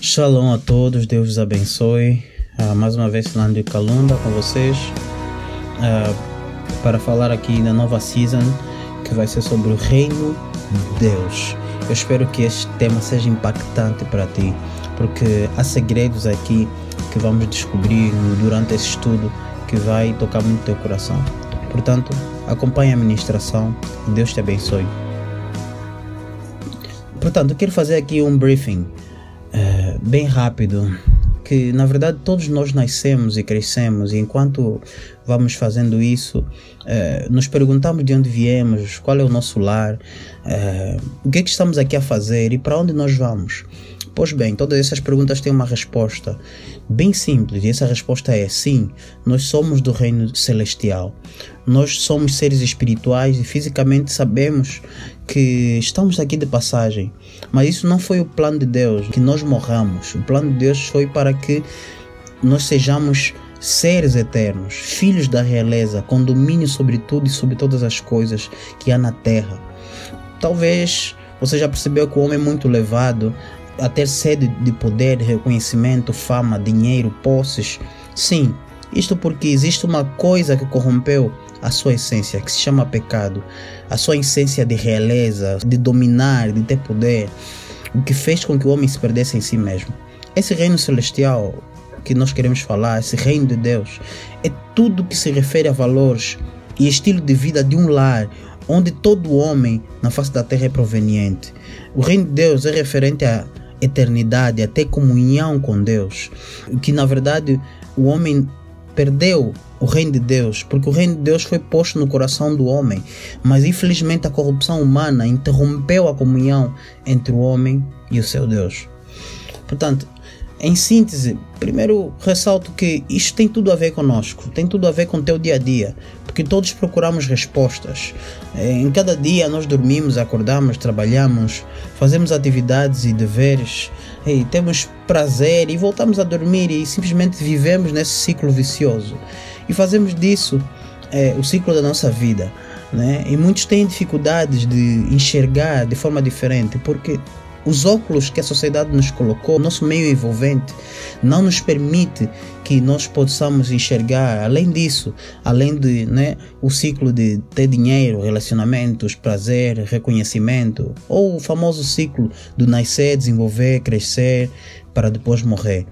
Shalom a todos, Deus os abençoe. Uh, mais uma vez, Fernando Calunda com vocês uh, para falar aqui na nova season que vai ser sobre o Reino de Deus. Eu espero que este tema seja impactante para ti, porque há segredos aqui que vamos descobrir durante esse estudo que vai tocar muito teu coração. Portanto, acompanhe a ministração e Deus te abençoe. Portanto, eu quero fazer aqui um briefing uh, bem rápido que na verdade todos nós nascemos e crescemos e enquanto vamos fazendo isso eh, nos perguntamos de onde viemos qual é o nosso lar eh, o que é que estamos aqui a fazer e para onde nós vamos Pois bem, todas essas perguntas têm uma resposta bem simples, e essa resposta é sim, nós somos do reino celestial. Nós somos seres espirituais e fisicamente sabemos que estamos aqui de passagem. Mas isso não foi o plano de Deus, que nós morramos. O plano de Deus foi para que nós sejamos seres eternos, filhos da realeza, com domínio sobre tudo e sobre todas as coisas que há na terra. Talvez você já percebeu que o homem é muito levado a ter sede de poder, reconhecimento, fama, dinheiro, posses. Sim, isto porque existe uma coisa que corrompeu a sua essência, que se chama pecado, a sua essência de realeza, de dominar, de ter poder, o que fez com que o homem se perdesse em si mesmo. Esse reino celestial que nós queremos falar, esse reino de Deus, é tudo que se refere a valores e estilo de vida de um lar onde todo homem na face da terra é proveniente. O reino de Deus é referente a eternidade, até comunhão com Deus. Que na verdade o homem perdeu o reino de Deus, porque o reino de Deus foi posto no coração do homem, mas infelizmente a corrupção humana interrompeu a comunhão entre o homem e o seu Deus. Portanto, em síntese, primeiro ressalto que isto tem tudo a ver conosco, tem tudo a ver com o teu dia a dia, porque todos procuramos respostas. É, em cada dia nós dormimos, acordamos, trabalhamos, fazemos atividades e deveres, e temos prazer e voltamos a dormir e simplesmente vivemos nesse ciclo vicioso. E fazemos disso é, o ciclo da nossa vida. Né? E muitos têm dificuldades de enxergar de forma diferente, porque os óculos que a sociedade nos colocou, nosso meio envolvente, não nos permite que nós possamos enxergar, além disso, além de né, o ciclo de ter dinheiro, relacionamentos, prazer, reconhecimento, ou o famoso ciclo do nascer, desenvolver, crescer, para depois morrer.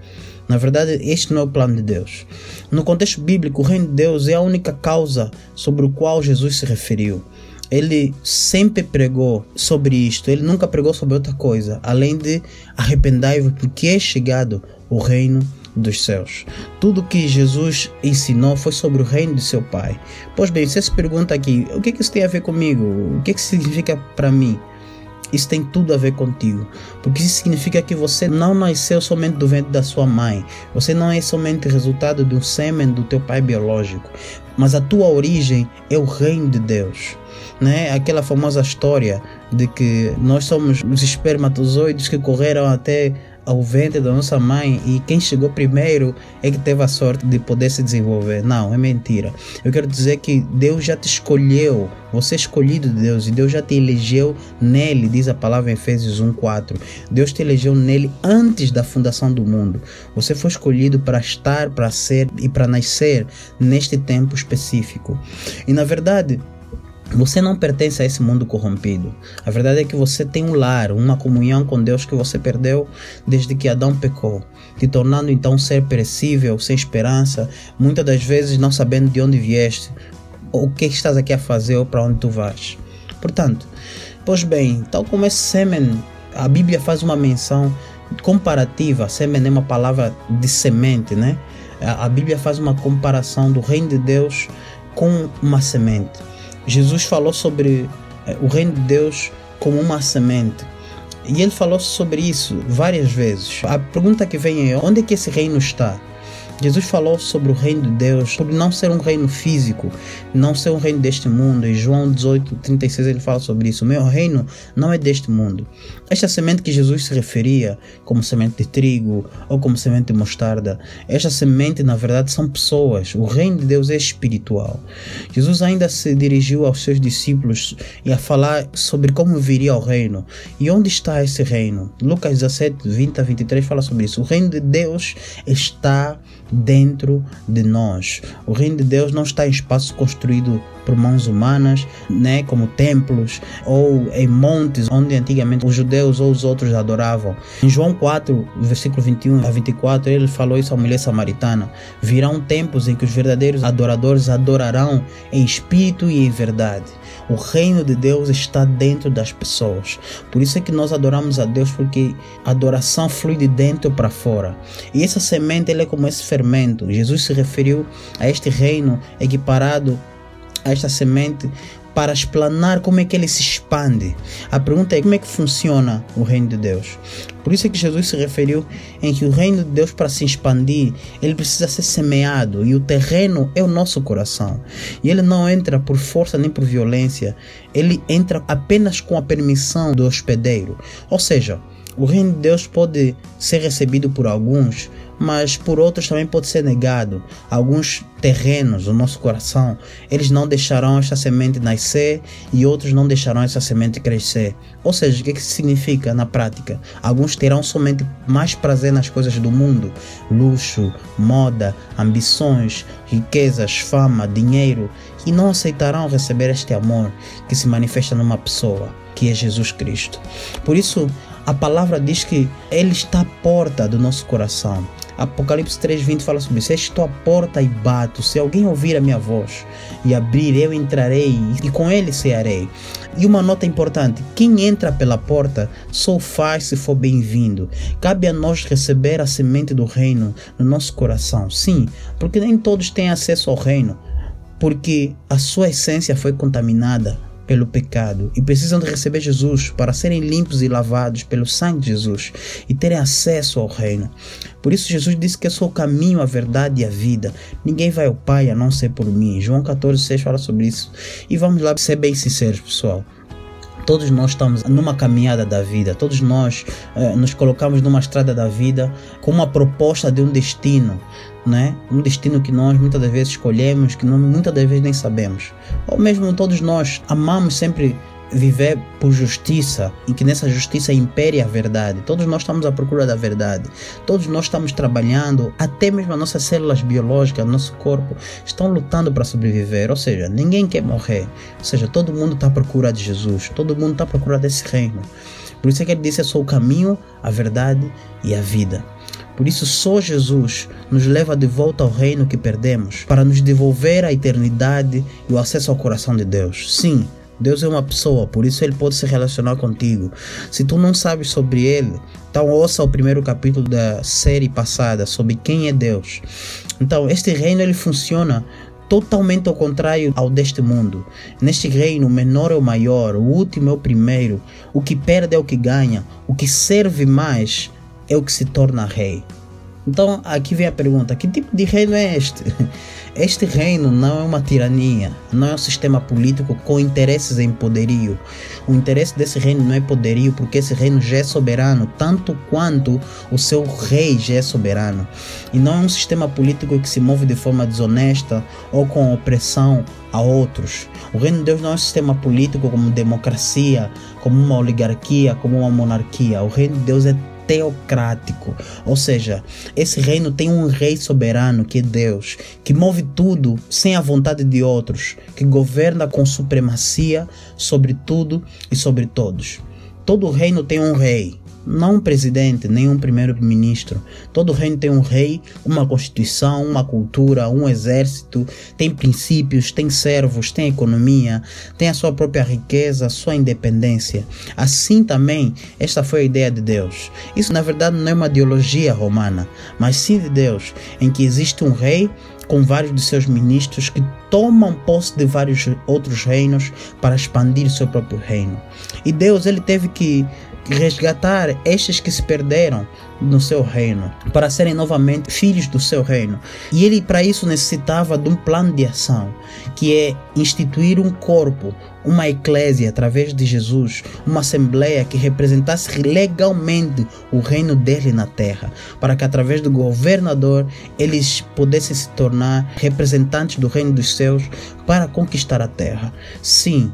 Na verdade, este não é o plano de Deus. No contexto bíblico, o reino de Deus é a única causa sobre o qual Jesus se referiu ele sempre pregou sobre isto, ele nunca pregou sobre outra coisa, além de arrependai-vos porque é chegado o reino dos céus. Tudo que Jesus ensinou foi sobre o reino de seu Pai. Pois bem, você se pergunta aqui, o que, que isso tem a ver comigo? O que, que significa para mim? Isso tem tudo a ver contigo, porque isso significa que você não nasceu somente do ventre da sua mãe, você não é somente resultado de um sêmen do teu pai biológico, mas a tua origem é o reino de Deus né? Aquela famosa história de que nós somos os espermatozoides que correram até ao ventre da nossa mãe e quem chegou primeiro é que teve a sorte de poder se desenvolver. Não, é mentira. Eu quero dizer que Deus já te escolheu, você é escolhido de Deus e Deus já te elegeu nele, diz a palavra em Efésios 1:4. Deus te elegeu nele antes da fundação do mundo. Você foi escolhido para estar, para ser e para nascer neste tempo específico. E na verdade, você não pertence a esse mundo corrompido. A verdade é que você tem um lar, uma comunhão com Deus que você perdeu desde que Adão pecou, te tornando então um ser perecível, sem esperança, muitas das vezes não sabendo de onde vieste, ou o que estás aqui a fazer ou para onde tu vais. Portanto, pois bem, tal como esse sêmen, a Bíblia faz uma menção comparativa, sêmen é uma palavra de semente, né? A Bíblia faz uma comparação do reino de Deus com uma semente. Jesus falou sobre eh, o reino de Deus como uma semente. E ele falou sobre isso várias vezes. A pergunta que vem é: onde é que esse reino está? Jesus falou sobre o reino de Deus, sobre não ser um reino físico, não ser um reino deste mundo. Em João 18, 36 ele fala sobre isso. O meu reino não é deste mundo. Esta semente que Jesus se referia como semente de trigo ou como semente de mostarda, esta semente na verdade são pessoas. O reino de Deus é espiritual. Jesus ainda se dirigiu aos seus discípulos e a falar sobre como viria o reino e onde está esse reino. Lucas 17, 20 a 23 fala sobre isso. O reino de Deus está dentro de nós. O reino de Deus não está em espaço construído por mãos humanas, né, como templos ou em montes onde antigamente os judeus ou os outros adoravam. Em João 4, versículo 21 a 24, ele falou isso à mulher samaritana: Virão tempos em que os verdadeiros adoradores adorarão em espírito e em verdade. O reino de Deus está dentro das pessoas. Por isso é que nós adoramos a Deus, porque a adoração flui de dentro para fora. E essa semente é como esse fermento. Jesus se referiu a este reino equiparado esta semente para explanar como é que ele se expande. A pergunta é como é que funciona o reino de Deus. Por isso é que Jesus se referiu em que o reino de Deus para se expandir, ele precisa ser semeado e o terreno é o nosso coração. E ele não entra por força nem por violência, ele entra apenas com a permissão do hospedeiro. Ou seja, o reino de Deus pode ser recebido por alguns, mas por outros também pode ser negado. Alguns terrenos do nosso coração, eles não deixarão esta semente nascer e outros não deixarão essa semente crescer. Ou seja, o que, que significa na prática? Alguns terão somente mais prazer nas coisas do mundo, luxo, moda, ambições, riquezas, fama, dinheiro, e não aceitarão receber este amor que se manifesta numa pessoa, que é Jesus Cristo. Por isso, a palavra diz que Ele está à porta do nosso coração. Apocalipse 3,20 fala sobre isso. Estou à porta e bato. Se alguém ouvir a minha voz e abrir, eu entrarei e com ele cearei. E uma nota importante: quem entra pela porta só faz se for bem-vindo. Cabe a nós receber a semente do reino no nosso coração. Sim, porque nem todos têm acesso ao reino, porque a sua essência foi contaminada pelo pecado e precisam de receber Jesus para serem limpos e lavados pelo sangue de Jesus e terem acesso ao reino. Por isso Jesus disse que eu sou o caminho, a verdade e a vida. Ninguém vai ao Pai a não ser por mim. João 14,6 fala sobre isso. E vamos lá ser bem sinceros, pessoal. Todos nós estamos numa caminhada da vida, todos nós eh, nos colocamos numa estrada da vida com uma proposta de um destino, né? um destino que nós muitas das vezes escolhemos, que muitas das vezes nem sabemos. Ou mesmo todos nós amamos sempre viver por justiça e que nessa justiça impere a verdade. Todos nós estamos à procura da verdade. Todos nós estamos trabalhando, até mesmo as nossas células biológicas, nosso corpo, estão lutando para sobreviver. Ou seja, ninguém quer morrer. Ou seja, todo mundo está à procura de Jesus. Todo mundo está à procura desse reino. Por isso é que ele disse: Eu sou o caminho, a verdade e a vida. Por isso, só Jesus nos leva de volta ao reino que perdemos, para nos devolver a eternidade e o acesso ao coração de Deus. Sim, Deus é uma pessoa, por isso ele pode se relacionar contigo. Se tu não sabes sobre ele, então ouça o primeiro capítulo da série passada sobre quem é Deus. Então, este reino ele funciona totalmente ao contrário ao deste mundo. Neste reino, o menor é o maior, o último é o primeiro, o que perde é o que ganha, o que serve mais é o que se torna rei. Então aqui vem a pergunta: que tipo de reino é este? Este reino não é uma tirania, não é um sistema político com interesses em poderio. O interesse desse reino não é poderio, porque esse reino já é soberano, tanto quanto o seu rei já é soberano. E não é um sistema político que se move de forma desonesta ou com opressão a outros. O reino de Deus não é um sistema político como democracia, como uma oligarquia, como uma monarquia. O reino de Deus é teocrático, ou seja, esse reino tem um rei soberano que é Deus, que move tudo sem a vontade de outros, que governa com supremacia sobre tudo e sobre todos. Todo reino tem um rei, não um presidente, nem um primeiro-ministro. Todo reino tem um rei, uma constituição, uma cultura, um exército, tem princípios, tem servos, tem economia, tem a sua própria riqueza, a sua independência. Assim também, esta foi a ideia de Deus. Isso na verdade não é uma ideologia romana, mas sim de Deus, em que existe um rei com vários de seus ministros que tomam posse de vários outros reinos para expandir seu próprio reino. E Deus ele teve que resgatar estes que se perderam no seu reino, para serem novamente filhos do seu reino. E ele, para isso, necessitava de um plano de ação, que é instituir um corpo, uma eclésia através de Jesus, uma assembleia que representasse legalmente o reino dele na terra, para que através do governador eles pudessem se tornar representantes do reino dos céus para conquistar a terra. Sim,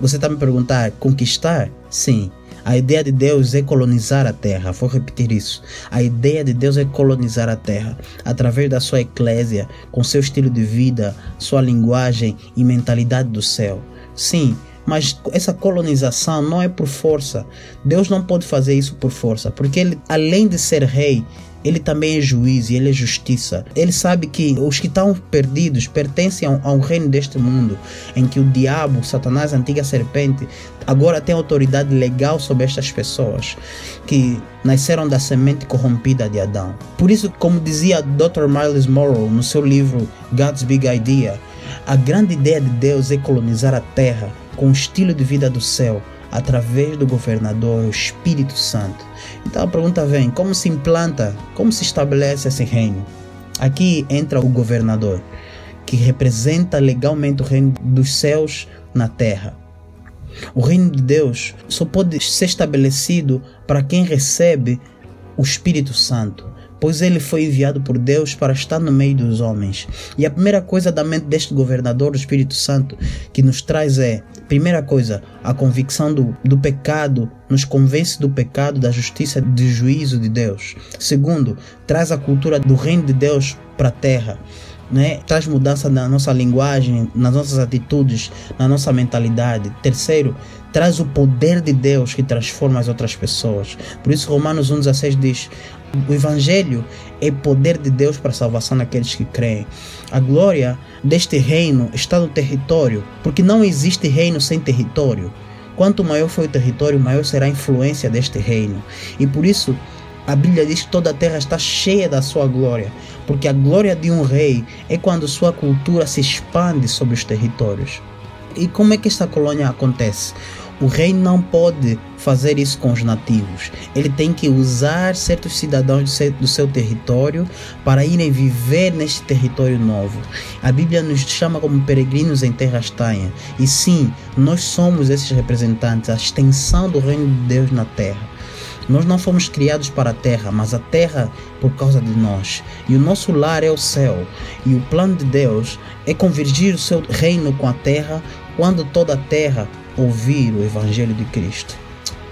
você está me perguntar, conquistar? Sim. A ideia de Deus é colonizar a terra. Vou repetir isso. A ideia de Deus é colonizar a terra através da sua eclésia, com seu estilo de vida, sua linguagem e mentalidade do céu. Sim, mas essa colonização não é por força. Deus não pode fazer isso por força, porque ele, além de ser rei, ele também é juiz e ele é justiça. Ele sabe que os que estão perdidos pertencem ao, reino deste mundo, em que o diabo, Satanás, a antiga serpente, agora tem autoridade legal sobre estas pessoas que nasceram da semente corrompida de Adão. Por isso, como dizia Dr. Miles Morrow no seu livro God's Big Idea, a grande ideia de Deus é colonizar a terra com o estilo de vida do céu através do governador, o Espírito Santo. Então a pergunta vem: como se implanta, como se estabelece esse reino? Aqui entra o governador, que representa legalmente o reino dos céus na terra. O reino de Deus só pode ser estabelecido para quem recebe o Espírito Santo pois ele foi enviado por Deus para estar no meio dos homens. E a primeira coisa da mente deste governador, o Espírito Santo, que nos traz é, primeira coisa, a convicção do, do pecado, nos convence do pecado, da justiça, do juízo de Deus. Segundo, traz a cultura do reino de Deus para a terra. Né? traz mudança na nossa linguagem, nas nossas atitudes, na nossa mentalidade. Terceiro, traz o poder de Deus que transforma as outras pessoas. Por isso, Romanos 1,16 diz: o Evangelho é poder de Deus para a salvação daqueles que creem. A glória deste reino está no território, porque não existe reino sem território. Quanto maior for o território, maior será a influência deste reino. E por isso, a Bíblia diz que toda a terra está cheia da sua glória, porque a glória de um rei é quando sua cultura se expande sobre os territórios. E como é que esta colônia acontece? O rei não pode fazer isso com os nativos. Ele tem que usar certos cidadãos do seu, do seu território para irem viver neste território novo. A Bíblia nos chama como peregrinos em terra estranha. E sim, nós somos esses representantes, a extensão do reino de Deus na terra. Nós não fomos criados para a terra, mas a terra por causa de nós. E o nosso lar é o céu. E o plano de Deus é convergir o seu reino com a terra quando toda a terra ouvir o Evangelho de Cristo.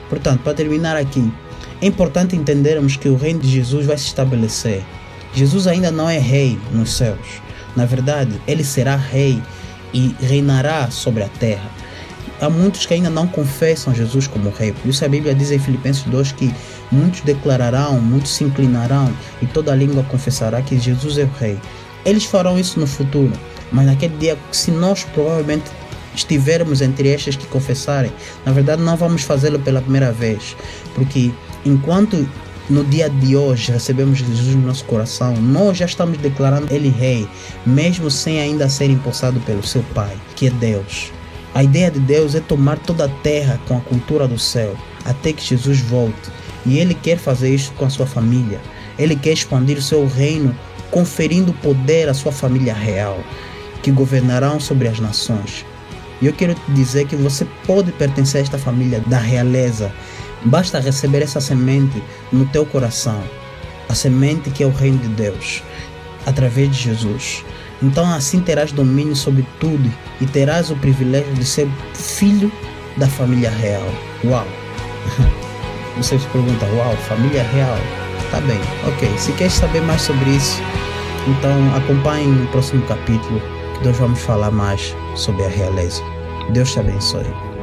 Portanto, para terminar aqui, é importante entendermos que o reino de Jesus vai se estabelecer. Jesus ainda não é rei nos céus. Na verdade, ele será rei e reinará sobre a terra. Há muitos que ainda não confessam Jesus como rei. Por isso a Bíblia diz em Filipenses 2 que muitos declararão, muitos se inclinarão e toda língua confessará que Jesus é o rei. Eles farão isso no futuro, mas naquele dia, se nós provavelmente estivermos entre estes que confessarem, na verdade não vamos fazê-lo pela primeira vez, porque enquanto no dia de hoje recebemos Jesus no nosso coração, nós já estamos declarando Ele Rei, mesmo sem ainda ser empossado pelo seu Pai, que é Deus. A ideia de Deus é tomar toda a terra com a cultura do céu, até que Jesus volte. E Ele quer fazer isso com a sua família. Ele quer expandir o seu reino, conferindo poder à sua família real, que governarão sobre as nações. E eu quero te dizer que você pode pertencer a esta família da realeza. Basta receber essa semente no teu coração. A semente que é o reino de Deus, através de Jesus. Então assim terás domínio sobre tudo e terás o privilégio de ser filho da família real. Uau! Você se pergunta, uau, família real? Tá bem, ok. Se quer saber mais sobre isso, então acompanhe no próximo capítulo que nós vamos falar mais sobre a realeza. Deus te abençoe.